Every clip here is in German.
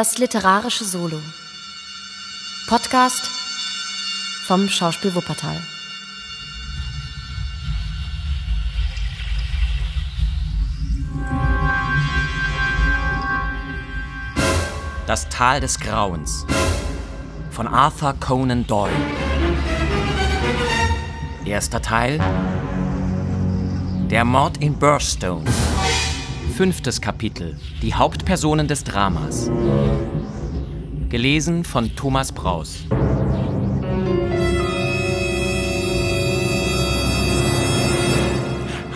Das literarische Solo. Podcast vom Schauspiel Wuppertal. Das Tal des Grauens von Arthur Conan Doyle. Erster Teil Der Mord in Burstone. Fünftes Kapitel Die Hauptpersonen des Dramas. Gelesen von Thomas Braus.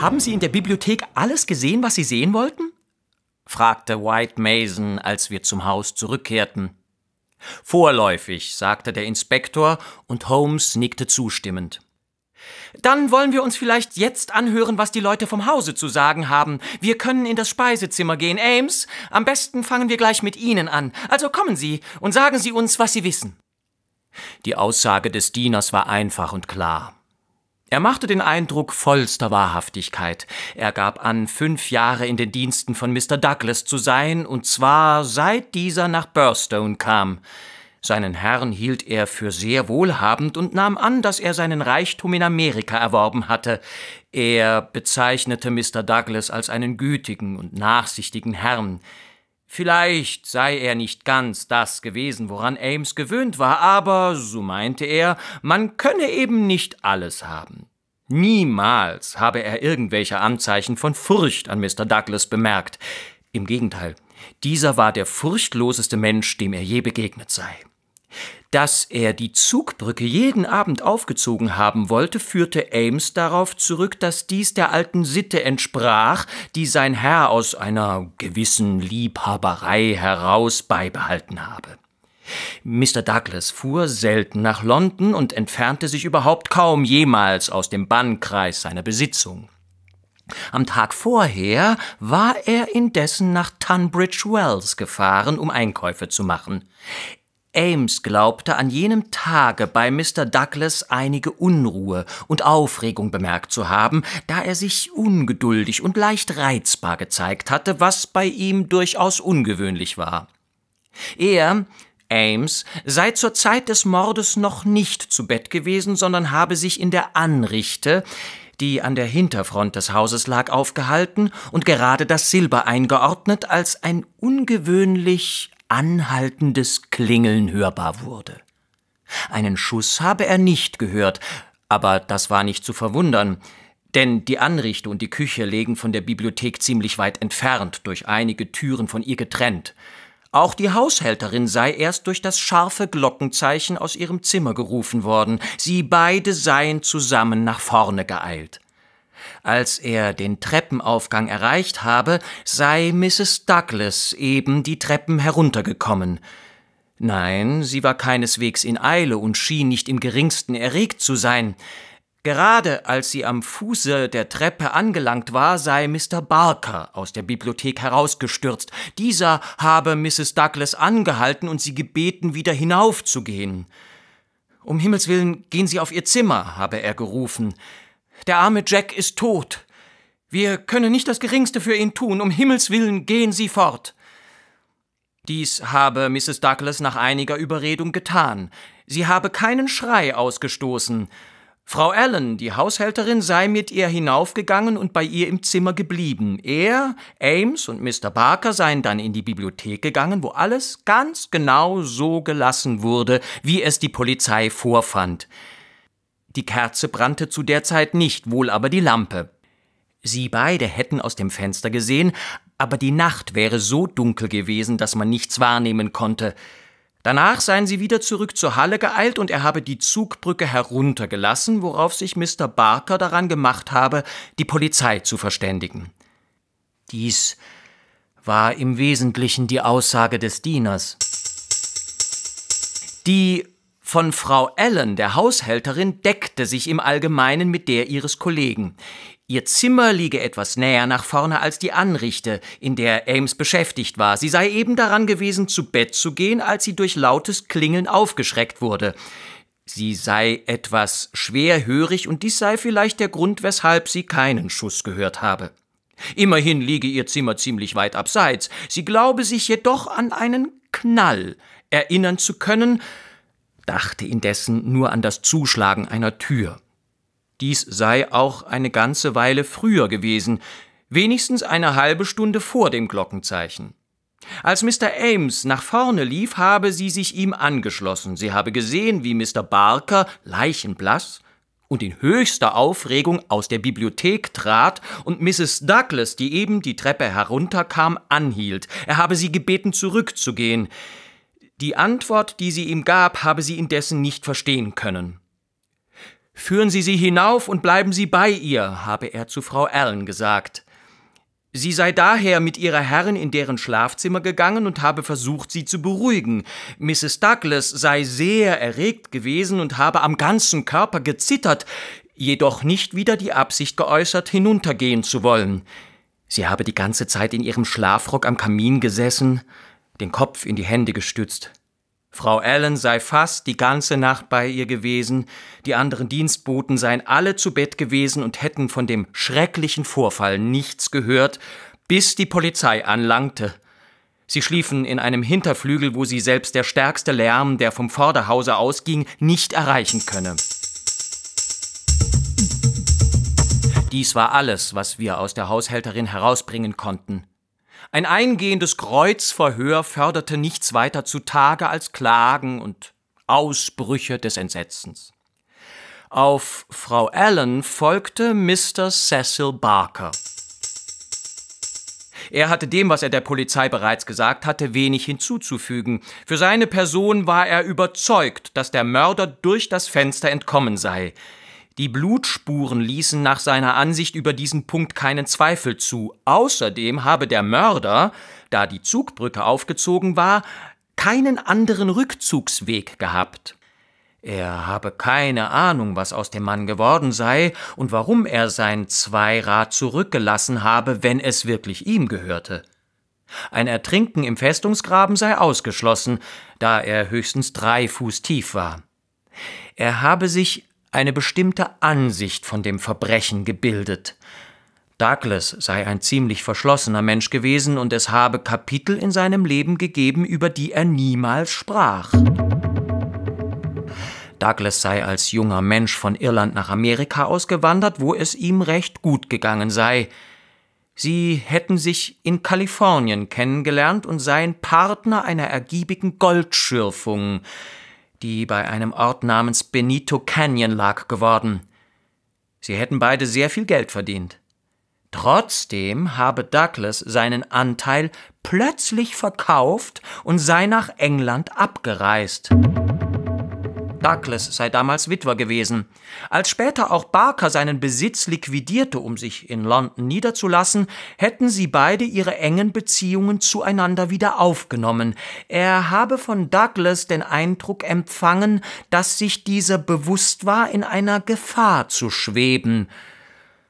Haben Sie in der Bibliothek alles gesehen, was Sie sehen wollten? fragte White Mason, als wir zum Haus zurückkehrten. Vorläufig, sagte der Inspektor, und Holmes nickte zustimmend. Dann wollen wir uns vielleicht jetzt anhören, was die Leute vom Hause zu sagen haben. Wir können in das Speisezimmer gehen. Ames, am besten fangen wir gleich mit Ihnen an. Also kommen Sie und sagen Sie uns, was Sie wissen. Die Aussage des Dieners war einfach und klar. Er machte den Eindruck vollster Wahrhaftigkeit. Er gab an, fünf Jahre in den Diensten von Mr. Douglas zu sein, und zwar seit dieser nach Burstone kam. Seinen Herrn hielt er für sehr wohlhabend und nahm an, dass er seinen Reichtum in Amerika erworben hatte. Er bezeichnete Mr. Douglas als einen gütigen und nachsichtigen Herrn. Vielleicht sei er nicht ganz das gewesen, woran Ames gewöhnt war, aber, so meinte er, man könne eben nicht alles haben. Niemals habe er irgendwelche Anzeichen von Furcht an Mr. Douglas bemerkt. Im Gegenteil, dieser war der furchtloseste Mensch, dem er je begegnet sei. Dass er die Zugbrücke jeden Abend aufgezogen haben wollte, führte Ames darauf zurück, dass dies der alten Sitte entsprach, die sein Herr aus einer gewissen Liebhaberei heraus beibehalten habe. Mr. Douglas fuhr selten nach London und entfernte sich überhaupt kaum jemals aus dem Bannkreis seiner Besitzung. Am Tag vorher war er indessen nach Tunbridge Wells gefahren, um Einkäufe zu machen. Ames glaubte an jenem Tage bei Mr. Douglas einige Unruhe und Aufregung bemerkt zu haben, da er sich ungeduldig und leicht reizbar gezeigt hatte, was bei ihm durchaus ungewöhnlich war. Er, Ames, sei zur Zeit des Mordes noch nicht zu Bett gewesen, sondern habe sich in der Anrichte, die an der Hinterfront des Hauses lag, aufgehalten und gerade das Silber eingeordnet, als ein ungewöhnlich anhaltendes Klingeln hörbar wurde. Einen Schuss habe er nicht gehört, aber das war nicht zu verwundern, denn die Anrichte und die Küche legen von der Bibliothek ziemlich weit entfernt, durch einige Türen von ihr getrennt. Auch die Haushälterin sei erst durch das scharfe Glockenzeichen aus ihrem Zimmer gerufen worden, sie beide seien zusammen nach vorne geeilt. Als er den Treppenaufgang erreicht habe, sei Mrs. Douglas eben die Treppen heruntergekommen. Nein, sie war keineswegs in Eile und schien nicht im geringsten erregt zu sein. Gerade als sie am Fuße der Treppe angelangt war, sei Mr. Barker aus der Bibliothek herausgestürzt. Dieser habe Mrs. Douglas angehalten und sie gebeten, wieder hinaufzugehen. Um Himmels willen, gehen Sie auf Ihr Zimmer, habe er gerufen. Der arme Jack ist tot. Wir können nicht das Geringste für ihn tun. Um Himmels willen gehen Sie fort. Dies habe Mrs. Douglas nach einiger Überredung getan. Sie habe keinen Schrei ausgestoßen. Frau Allen, die Haushälterin, sei mit ihr hinaufgegangen und bei ihr im Zimmer geblieben. Er, Ames und Mr. Barker seien dann in die Bibliothek gegangen, wo alles ganz genau so gelassen wurde, wie es die Polizei vorfand. Die Kerze brannte zu der Zeit nicht, wohl aber die Lampe. Sie beide hätten aus dem Fenster gesehen, aber die Nacht wäre so dunkel gewesen, dass man nichts wahrnehmen konnte. Danach seien sie wieder zurück zur Halle geeilt und er habe die Zugbrücke heruntergelassen, worauf sich Mr. Barker daran gemacht habe, die Polizei zu verständigen. Dies war im Wesentlichen die Aussage des Dieners. Die von Frau Allen, der Haushälterin, deckte sich im Allgemeinen mit der ihres Kollegen. Ihr Zimmer liege etwas näher nach vorne als die Anrichte, in der Ames beschäftigt war. Sie sei eben daran gewesen, zu Bett zu gehen, als sie durch lautes Klingeln aufgeschreckt wurde. Sie sei etwas schwerhörig und dies sei vielleicht der Grund, weshalb sie keinen Schuss gehört habe. Immerhin liege ihr Zimmer ziemlich weit abseits. Sie glaube sich jedoch an einen Knall erinnern zu können, dachte indessen nur an das Zuschlagen einer Tür. Dies sei auch eine ganze Weile früher gewesen, wenigstens eine halbe Stunde vor dem Glockenzeichen. Als Mr. Ames nach vorne lief, habe sie sich ihm angeschlossen. Sie habe gesehen, wie Mr. Barker, leichenblass, und in höchster Aufregung aus der Bibliothek trat und Mrs. Douglas, die eben die Treppe herunterkam, anhielt. Er habe sie gebeten, zurückzugehen. Die Antwort, die sie ihm gab, habe sie indessen nicht verstehen können. Führen Sie sie hinauf und bleiben Sie bei ihr, habe er zu Frau Allen gesagt. Sie sei daher mit ihrer Herrin in deren Schlafzimmer gegangen und habe versucht, sie zu beruhigen. Mrs. Douglas sei sehr erregt gewesen und habe am ganzen Körper gezittert, jedoch nicht wieder die Absicht geäußert, hinuntergehen zu wollen. Sie habe die ganze Zeit in ihrem Schlafrock am Kamin gesessen, den Kopf in die Hände gestützt. Frau Allen sei fast die ganze Nacht bei ihr gewesen, die anderen Dienstboten seien alle zu Bett gewesen und hätten von dem schrecklichen Vorfall nichts gehört, bis die Polizei anlangte. Sie schliefen in einem Hinterflügel, wo sie selbst der stärkste Lärm, der vom Vorderhause ausging, nicht erreichen könne. Dies war alles, was wir aus der Haushälterin herausbringen konnten. Ein eingehendes Kreuzverhör förderte nichts weiter zutage als Klagen und Ausbrüche des Entsetzens. Auf Frau Allen folgte Mr. Cecil Barker. Er hatte dem, was er der Polizei bereits gesagt hatte, wenig hinzuzufügen. Für seine Person war er überzeugt, dass der Mörder durch das Fenster entkommen sei. Die Blutspuren ließen nach seiner Ansicht über diesen Punkt keinen Zweifel zu. Außerdem habe der Mörder, da die Zugbrücke aufgezogen war, keinen anderen Rückzugsweg gehabt. Er habe keine Ahnung, was aus dem Mann geworden sei und warum er sein Zweirad zurückgelassen habe, wenn es wirklich ihm gehörte. Ein Ertrinken im Festungsgraben sei ausgeschlossen, da er höchstens drei Fuß tief war. Er habe sich eine bestimmte Ansicht von dem Verbrechen gebildet. Douglas sei ein ziemlich verschlossener Mensch gewesen und es habe Kapitel in seinem Leben gegeben, über die er niemals sprach. Douglas sei als junger Mensch von Irland nach Amerika ausgewandert, wo es ihm recht gut gegangen sei. Sie hätten sich in Kalifornien kennengelernt und seien Partner einer ergiebigen Goldschürfung, die bei einem Ort namens Benito Canyon lag, geworden. Sie hätten beide sehr viel Geld verdient. Trotzdem habe Douglas seinen Anteil plötzlich verkauft und sei nach England abgereist. Douglas sei damals Witwer gewesen. Als später auch Barker seinen Besitz liquidierte, um sich in London niederzulassen, hätten sie beide ihre engen Beziehungen zueinander wieder aufgenommen. Er habe von Douglas den Eindruck empfangen, dass sich dieser bewusst war, in einer Gefahr zu schweben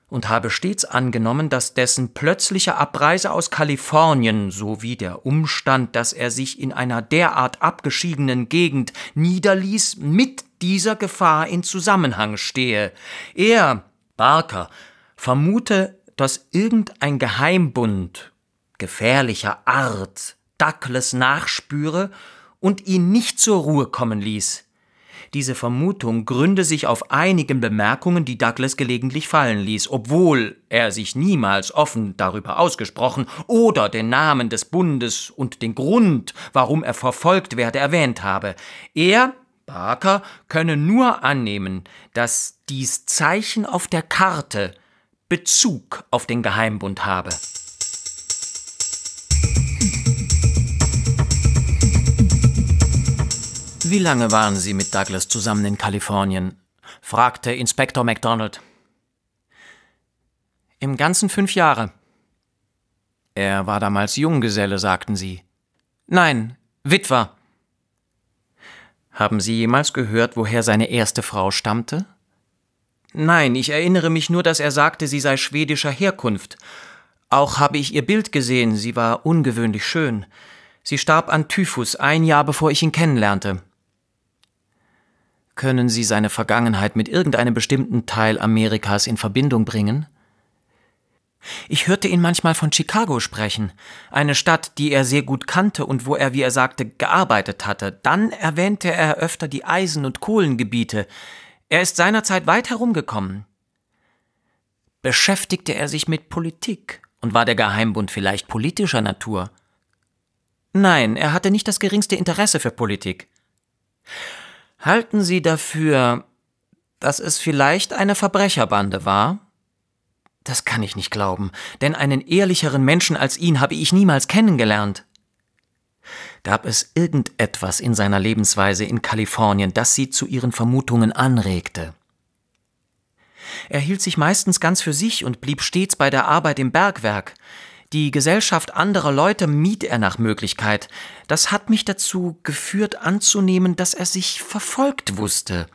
und habe stets angenommen, dass dessen plötzliche Abreise aus Kalifornien sowie der Umstand, dass er sich in einer derart abgeschiedenen Gegend niederließ, mit dieser Gefahr in Zusammenhang stehe. Er, Barker, vermute, dass irgendein Geheimbund gefährlicher Art Douglas nachspüre und ihn nicht zur Ruhe kommen ließ. Diese Vermutung gründe sich auf einigen Bemerkungen, die Douglas gelegentlich fallen ließ, obwohl er sich niemals offen darüber ausgesprochen oder den Namen des Bundes und den Grund, warum er verfolgt werde, erwähnt habe. Er, Barker, könne nur annehmen, dass dies Zeichen auf der Karte Bezug auf den Geheimbund habe. Wie lange waren Sie mit Douglas zusammen in Kalifornien? fragte Inspektor MacDonald. Im ganzen fünf Jahre. Er war damals Junggeselle, sagten Sie. Nein, Witwer. Haben Sie jemals gehört, woher seine erste Frau stammte? Nein, ich erinnere mich nur, dass er sagte, sie sei schwedischer Herkunft. Auch habe ich ihr Bild gesehen, sie war ungewöhnlich schön. Sie starb an Typhus ein Jahr bevor ich ihn kennenlernte. Können Sie seine Vergangenheit mit irgendeinem bestimmten Teil Amerikas in Verbindung bringen? Ich hörte ihn manchmal von Chicago sprechen, eine Stadt, die er sehr gut kannte und wo er, wie er sagte, gearbeitet hatte. Dann erwähnte er öfter die Eisen- und Kohlengebiete. Er ist seinerzeit weit herumgekommen. Beschäftigte er sich mit Politik und war der Geheimbund vielleicht politischer Natur? Nein, er hatte nicht das geringste Interesse für Politik. Halten Sie dafür, dass es vielleicht eine Verbrecherbande war? Das kann ich nicht glauben, denn einen ehrlicheren Menschen als ihn habe ich niemals kennengelernt. Gab es irgendetwas in seiner Lebensweise in Kalifornien, das sie zu ihren Vermutungen anregte? Er hielt sich meistens ganz für sich und blieb stets bei der Arbeit im Bergwerk. Die Gesellschaft anderer Leute mied er nach Möglichkeit. Das hat mich dazu geführt anzunehmen, dass er sich verfolgt wusste.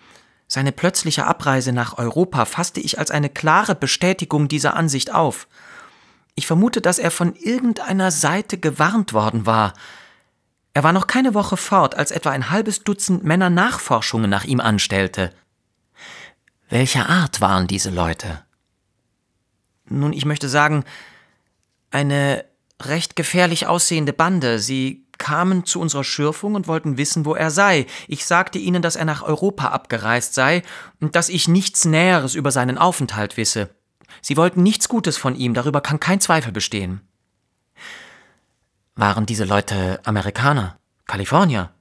Seine plötzliche Abreise nach Europa fasste ich als eine klare Bestätigung dieser Ansicht auf. Ich vermute, dass er von irgendeiner Seite gewarnt worden war. Er war noch keine Woche fort, als etwa ein halbes Dutzend Männer Nachforschungen nach ihm anstellte. Welcher Art waren diese Leute? Nun, ich möchte sagen, eine recht gefährlich aussehende Bande. Sie kamen zu unserer Schürfung und wollten wissen, wo er sei. Ich sagte ihnen, dass er nach Europa abgereist sei und dass ich nichts Näheres über seinen Aufenthalt wisse. Sie wollten nichts Gutes von ihm, darüber kann kein Zweifel bestehen. Waren diese Leute Amerikaner? Kalifornier?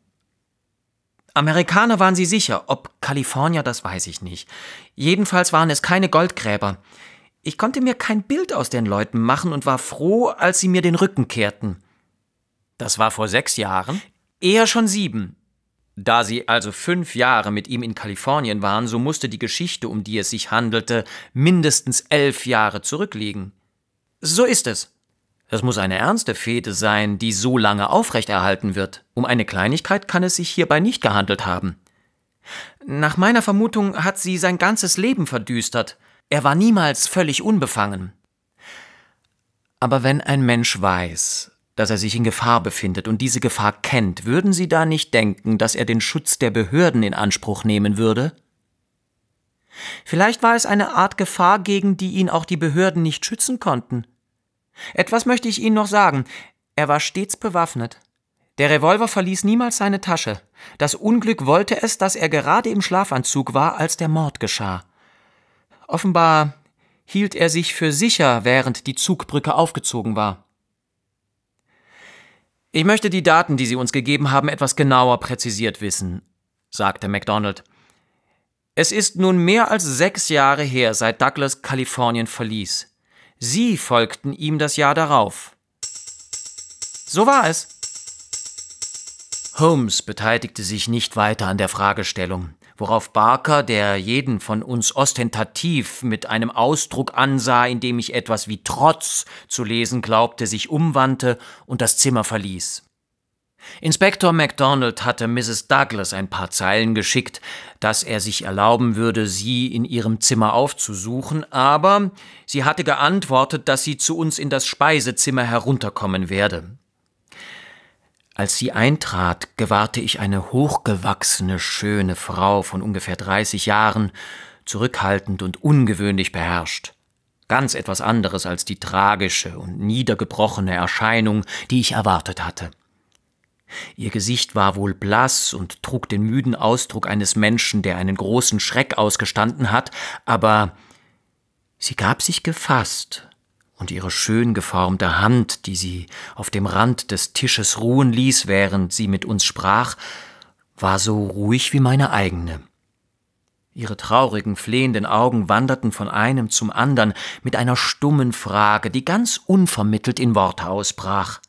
Amerikaner waren sie sicher, ob Kalifornier, das weiß ich nicht. Jedenfalls waren es keine Goldgräber. Ich konnte mir kein Bild aus den Leuten machen und war froh, als sie mir den Rücken kehrten. Das war vor sechs Jahren? Eher schon sieben. Da sie also fünf Jahre mit ihm in Kalifornien waren, so musste die Geschichte, um die es sich handelte, mindestens elf Jahre zurückliegen. So ist es. Das muss eine ernste Fehde sein, die so lange aufrechterhalten wird. Um eine Kleinigkeit kann es sich hierbei nicht gehandelt haben. Nach meiner Vermutung hat sie sein ganzes Leben verdüstert. Er war niemals völlig unbefangen. Aber wenn ein Mensch weiß, dass er sich in Gefahr befindet und diese Gefahr kennt, würden Sie da nicht denken, dass er den Schutz der Behörden in Anspruch nehmen würde? Vielleicht war es eine Art Gefahr, gegen die ihn auch die Behörden nicht schützen konnten. Etwas möchte ich Ihnen noch sagen. Er war stets bewaffnet. Der Revolver verließ niemals seine Tasche. Das Unglück wollte es, dass er gerade im Schlafanzug war, als der Mord geschah. Offenbar hielt er sich für sicher, während die Zugbrücke aufgezogen war. Ich möchte die Daten, die Sie uns gegeben haben, etwas genauer präzisiert wissen, sagte MacDonald. Es ist nun mehr als sechs Jahre her, seit Douglas Kalifornien verließ. Sie folgten ihm das Jahr darauf. So war es. Holmes beteiligte sich nicht weiter an der Fragestellung, worauf Barker, der jeden von uns ostentativ mit einem Ausdruck ansah, in dem ich etwas wie Trotz zu lesen glaubte, sich umwandte und das Zimmer verließ. Inspektor MacDonald hatte Mrs. Douglas ein paar Zeilen geschickt, dass er sich erlauben würde, sie in ihrem Zimmer aufzusuchen, aber sie hatte geantwortet, dass sie zu uns in das Speisezimmer herunterkommen werde. Als sie eintrat, gewahrte ich eine hochgewachsene, schöne Frau von ungefähr dreißig Jahren, zurückhaltend und ungewöhnlich beherrscht. Ganz etwas anderes als die tragische und niedergebrochene Erscheinung, die ich erwartet hatte. Ihr Gesicht war wohl blass und trug den müden Ausdruck eines Menschen, der einen großen Schreck ausgestanden hat, aber sie gab sich gefasst, und ihre schön geformte Hand, die sie auf dem Rand des Tisches ruhen ließ, während sie mit uns sprach, war so ruhig wie meine eigene. Ihre traurigen, flehenden Augen wanderten von einem zum andern mit einer stummen Frage, die ganz unvermittelt in Worte ausbrach.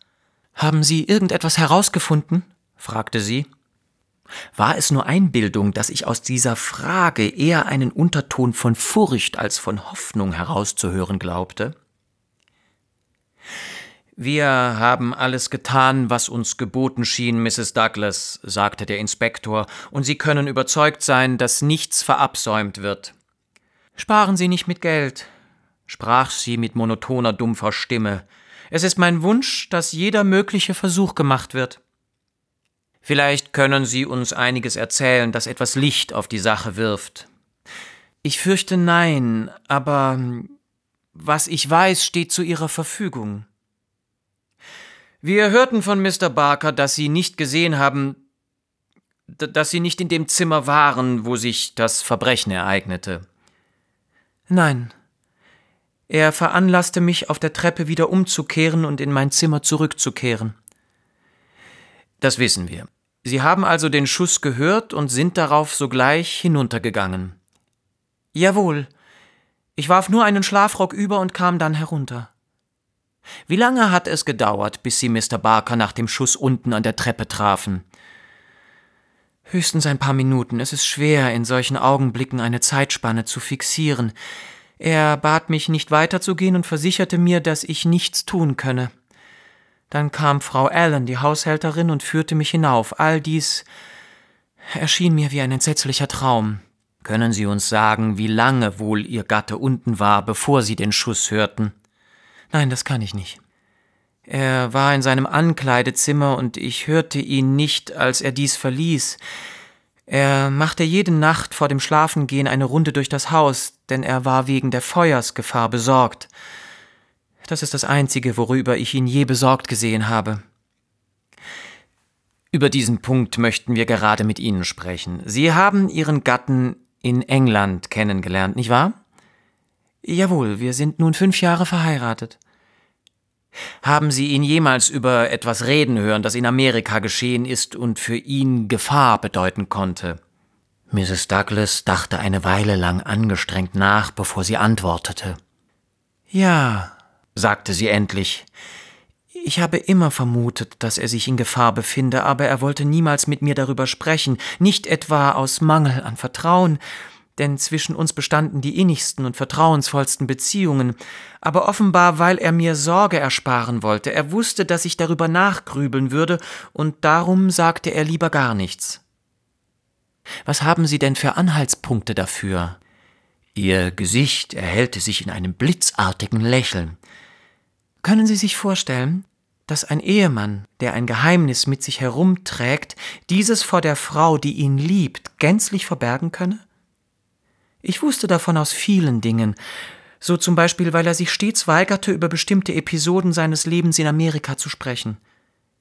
Haben Sie irgendetwas herausgefunden? fragte sie. War es nur Einbildung, dass ich aus dieser Frage eher einen Unterton von Furcht als von Hoffnung herauszuhören glaubte? Wir haben alles getan, was uns geboten schien, Mrs. Douglas, sagte der Inspektor, und Sie können überzeugt sein, dass nichts verabsäumt wird. Sparen Sie nicht mit Geld, sprach sie mit monotoner, dumpfer Stimme. Es ist mein Wunsch, dass jeder mögliche Versuch gemacht wird. Vielleicht können Sie uns einiges erzählen, das etwas Licht auf die Sache wirft. Ich fürchte nein, aber was ich weiß, steht zu Ihrer Verfügung. Wir hörten von Mr. Barker, dass Sie nicht gesehen haben, dass Sie nicht in dem Zimmer waren, wo sich das Verbrechen ereignete. Nein. Er veranlasste mich, auf der Treppe wieder umzukehren und in mein Zimmer zurückzukehren. Das wissen wir. Sie haben also den Schuss gehört und sind darauf sogleich hinuntergegangen. Jawohl. Ich warf nur einen Schlafrock über und kam dann herunter. Wie lange hat es gedauert, bis Sie Mr. Barker nach dem Schuss unten an der Treppe trafen? Höchstens ein paar Minuten. Es ist schwer, in solchen Augenblicken eine Zeitspanne zu fixieren. Er bat mich, nicht weiterzugehen und versicherte mir, dass ich nichts tun könne. Dann kam Frau Allen, die Haushälterin, und führte mich hinauf. All dies erschien mir wie ein entsetzlicher Traum. Können Sie uns sagen, wie lange wohl Ihr Gatte unten war, bevor Sie den Schuss hörten? Nein, das kann ich nicht. Er war in seinem Ankleidezimmer und ich hörte ihn nicht, als er dies verließ. Er machte jede Nacht vor dem Schlafengehen eine Runde durch das Haus, denn er war wegen der Feuersgefahr besorgt. Das ist das Einzige, worüber ich ihn je besorgt gesehen habe. Über diesen Punkt möchten wir gerade mit Ihnen sprechen. Sie haben Ihren Gatten in England kennengelernt, nicht wahr? Jawohl, wir sind nun fünf Jahre verheiratet. Haben Sie ihn jemals über etwas reden hören, das in Amerika geschehen ist und für ihn Gefahr bedeuten konnte? Mrs. Douglas dachte eine Weile lang angestrengt nach, bevor sie antwortete. Ja, sagte sie endlich. Ich habe immer vermutet, dass er sich in Gefahr befinde, aber er wollte niemals mit mir darüber sprechen, nicht etwa aus Mangel an Vertrauen, denn zwischen uns bestanden die innigsten und vertrauensvollsten Beziehungen, aber offenbar, weil er mir Sorge ersparen wollte, er wusste, dass ich darüber nachgrübeln würde, und darum sagte er lieber gar nichts. Was haben Sie denn für Anhaltspunkte dafür? Ihr Gesicht erhellte sich in einem blitzartigen Lächeln. Können Sie sich vorstellen, dass ein Ehemann, der ein Geheimnis mit sich herumträgt, dieses vor der Frau, die ihn liebt, gänzlich verbergen könne? Ich wusste davon aus vielen Dingen, so zum Beispiel, weil er sich stets weigerte, über bestimmte Episoden seines Lebens in Amerika zu sprechen.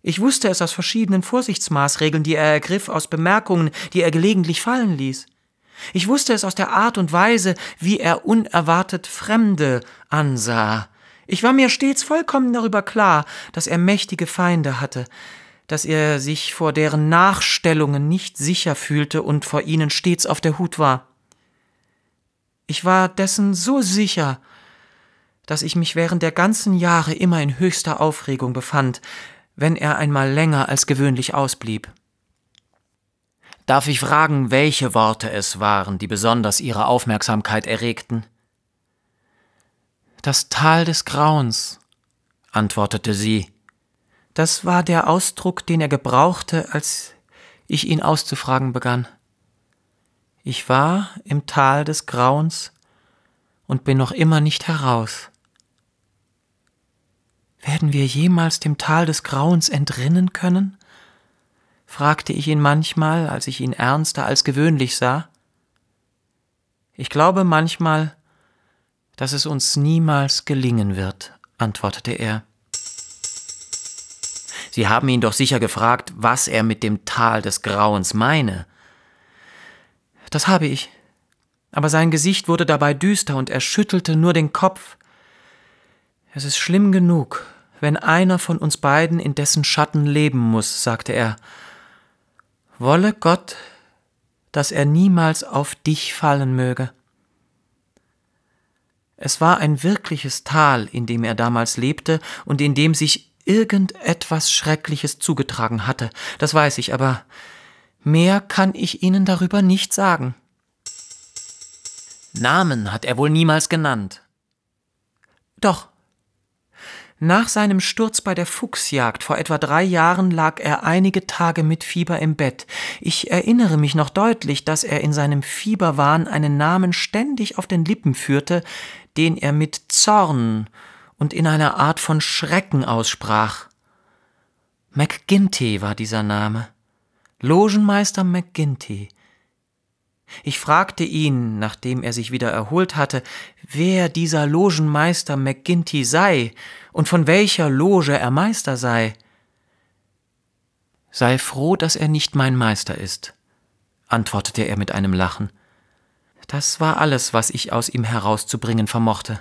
Ich wusste es aus verschiedenen Vorsichtsmaßregeln, die er ergriff, aus Bemerkungen, die er gelegentlich fallen ließ. Ich wusste es aus der Art und Weise, wie er unerwartet Fremde ansah. Ich war mir stets vollkommen darüber klar, dass er mächtige Feinde hatte, dass er sich vor deren Nachstellungen nicht sicher fühlte und vor ihnen stets auf der Hut war. Ich war dessen so sicher, dass ich mich während der ganzen Jahre immer in höchster Aufregung befand, wenn er einmal länger als gewöhnlich ausblieb. Darf ich fragen, welche Worte es waren, die besonders Ihre Aufmerksamkeit erregten? Das Tal des Grauens, antwortete sie. Das war der Ausdruck, den er gebrauchte, als ich ihn auszufragen begann. Ich war im Tal des Grauens und bin noch immer nicht heraus. Werden wir jemals dem Tal des Grauens entrinnen können? fragte ich ihn manchmal, als ich ihn ernster als gewöhnlich sah. Ich glaube manchmal, dass es uns niemals gelingen wird, antwortete er. Sie haben ihn doch sicher gefragt, was er mit dem Tal des Grauens meine. Das habe ich. Aber sein Gesicht wurde dabei düster und er schüttelte nur den Kopf. Es ist schlimm genug, wenn einer von uns beiden in dessen Schatten leben muss, sagte er. Wolle Gott, dass er niemals auf dich fallen möge. Es war ein wirkliches Tal, in dem er damals lebte und in dem sich irgendetwas Schreckliches zugetragen hatte, das weiß ich, aber Mehr kann ich Ihnen darüber nicht sagen. Namen hat er wohl niemals genannt. Doch. Nach seinem Sturz bei der Fuchsjagd vor etwa drei Jahren lag er einige Tage mit Fieber im Bett. Ich erinnere mich noch deutlich, dass er in seinem Fieberwahn einen Namen ständig auf den Lippen führte, den er mit Zorn und in einer Art von Schrecken aussprach. McGinty war dieser Name. Logenmeister McGinty. Ich fragte ihn, nachdem er sich wieder erholt hatte, wer dieser Logenmeister McGinty sei und von welcher Loge er Meister sei. Sei froh, dass er nicht mein Meister ist, antwortete er mit einem Lachen. Das war alles, was ich aus ihm herauszubringen vermochte.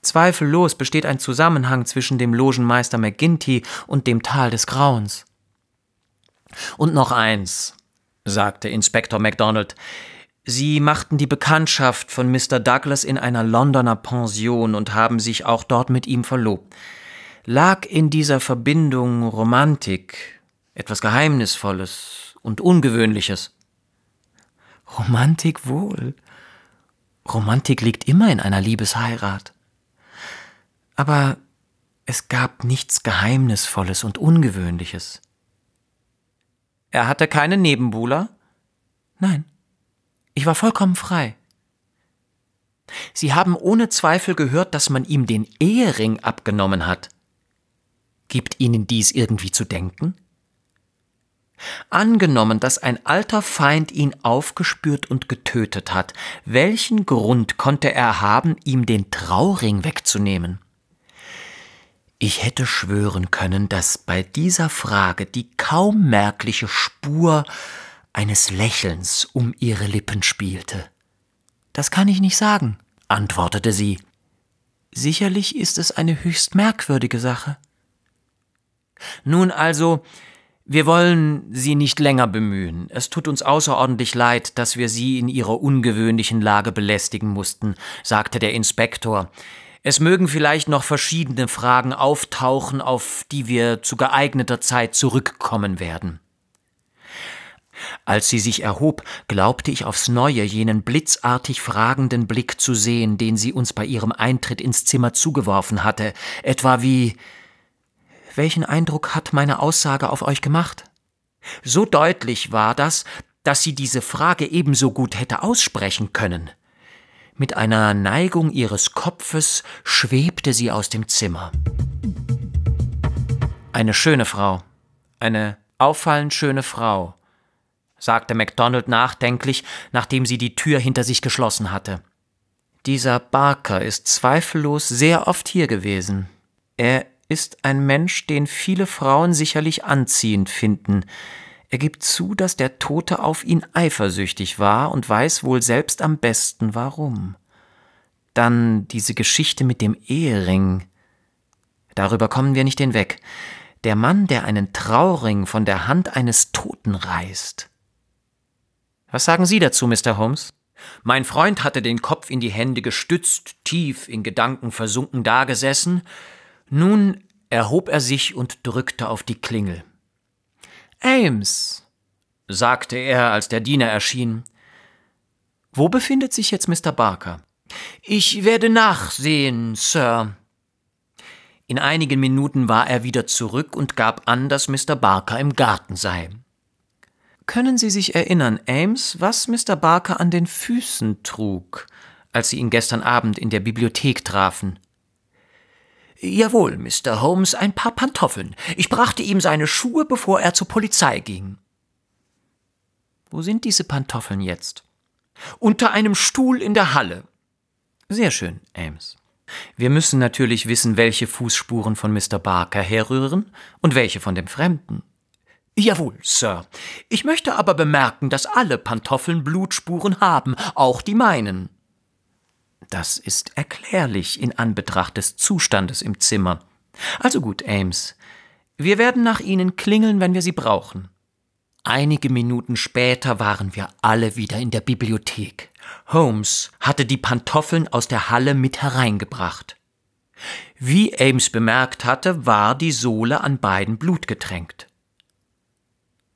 Zweifellos besteht ein Zusammenhang zwischen dem Logenmeister McGinty und dem Tal des Grauens. Und noch eins, sagte Inspektor MacDonald. Sie machten die Bekanntschaft von Mr. Douglas in einer Londoner Pension und haben sich auch dort mit ihm verlobt. Lag in dieser Verbindung Romantik, etwas Geheimnisvolles und Ungewöhnliches? Romantik wohl. Romantik liegt immer in einer Liebesheirat. Aber es gab nichts Geheimnisvolles und Ungewöhnliches. Er hatte keine Nebenbuhler? Nein. Ich war vollkommen frei. Sie haben ohne Zweifel gehört, dass man ihm den Ehering abgenommen hat. Gibt Ihnen dies irgendwie zu denken? Angenommen, dass ein alter Feind ihn aufgespürt und getötet hat, welchen Grund konnte er haben, ihm den Trauring wegzunehmen? Ich hätte schwören können, dass bei dieser Frage die kaum merkliche Spur eines Lächelns um ihre Lippen spielte. Das kann ich nicht sagen, antwortete sie. Sicherlich ist es eine höchst merkwürdige Sache. Nun also, wir wollen Sie nicht länger bemühen. Es tut uns außerordentlich leid, dass wir Sie in Ihrer ungewöhnlichen Lage belästigen mussten, sagte der Inspektor. Es mögen vielleicht noch verschiedene Fragen auftauchen, auf die wir zu geeigneter Zeit zurückkommen werden. Als sie sich erhob, glaubte ich aufs neue jenen blitzartig fragenden Blick zu sehen, den sie uns bei ihrem Eintritt ins Zimmer zugeworfen hatte, etwa wie welchen Eindruck hat meine Aussage auf euch gemacht? So deutlich war das, dass sie diese Frage ebenso gut hätte aussprechen können. Mit einer Neigung ihres Kopfes schwebte sie aus dem Zimmer. Eine schöne Frau, eine auffallend schöne Frau, sagte MacDonald nachdenklich, nachdem sie die Tür hinter sich geschlossen hatte. Dieser Barker ist zweifellos sehr oft hier gewesen. Er ist ein Mensch, den viele Frauen sicherlich anziehend finden. Er gibt zu, dass der Tote auf ihn eifersüchtig war und weiß wohl selbst am besten warum. Dann diese Geschichte mit dem Ehering. Darüber kommen wir nicht hinweg. Der Mann, der einen Trauring von der Hand eines Toten reißt. Was sagen Sie dazu, Mr. Holmes? Mein Freund hatte den Kopf in die Hände gestützt, tief in Gedanken versunken dagesessen, nun erhob er sich und drückte auf die Klingel. Ames, sagte er, als der Diener erschien. Wo befindet sich jetzt Mr. Barker? Ich werde nachsehen, Sir. In einigen Minuten war er wieder zurück und gab an, dass Mr. Barker im Garten sei. Können Sie sich erinnern, Ames, was Mr. Barker an den Füßen trug, als Sie ihn gestern Abend in der Bibliothek trafen? Jawohl, Mr. Holmes, ein paar Pantoffeln. Ich brachte ihm seine Schuhe, bevor er zur Polizei ging. Wo sind diese Pantoffeln jetzt? Unter einem Stuhl in der Halle. Sehr schön, Ames. Wir müssen natürlich wissen, welche Fußspuren von Mr. Barker herrühren und welche von dem Fremden. Jawohl, Sir. Ich möchte aber bemerken, dass alle Pantoffeln Blutspuren haben, auch die meinen. Das ist erklärlich in Anbetracht des Zustandes im Zimmer. Also gut, Ames. Wir werden nach Ihnen klingeln, wenn wir Sie brauchen. Einige Minuten später waren wir alle wieder in der Bibliothek. Holmes hatte die Pantoffeln aus der Halle mit hereingebracht. Wie Ames bemerkt hatte, war die Sohle an beiden blutgetränkt.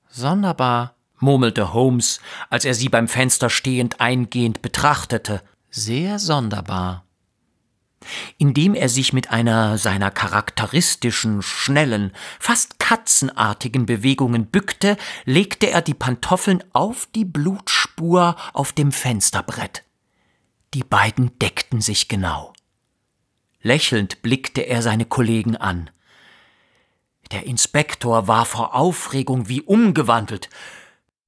Sonderbar, murmelte Holmes, als er sie beim Fenster stehend eingehend betrachtete sehr sonderbar. Indem er sich mit einer seiner charakteristischen, schnellen, fast katzenartigen Bewegungen bückte, legte er die Pantoffeln auf die Blutspur auf dem Fensterbrett. Die beiden deckten sich genau. Lächelnd blickte er seine Kollegen an. Der Inspektor war vor Aufregung wie umgewandelt.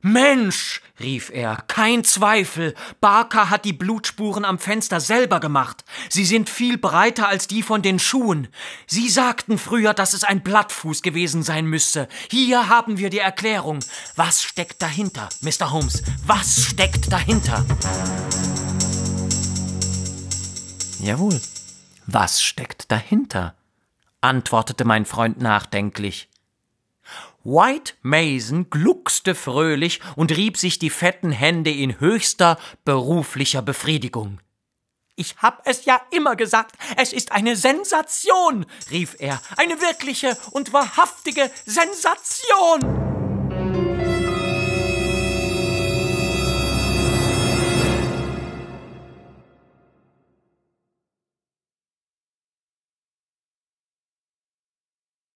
Mensch, rief er, kein Zweifel, Barker hat die Blutspuren am Fenster selber gemacht. Sie sind viel breiter als die von den Schuhen. Sie sagten früher, dass es ein Blattfuß gewesen sein müsse. Hier haben wir die Erklärung. Was steckt dahinter, Mr. Holmes? Was steckt dahinter? Jawohl. Was steckt dahinter? antwortete mein Freund nachdenklich. White Mason gluckste fröhlich und rieb sich die fetten Hände in höchster beruflicher Befriedigung. Ich hab es ja immer gesagt, es ist eine Sensation, rief er, eine wirkliche und wahrhaftige Sensation.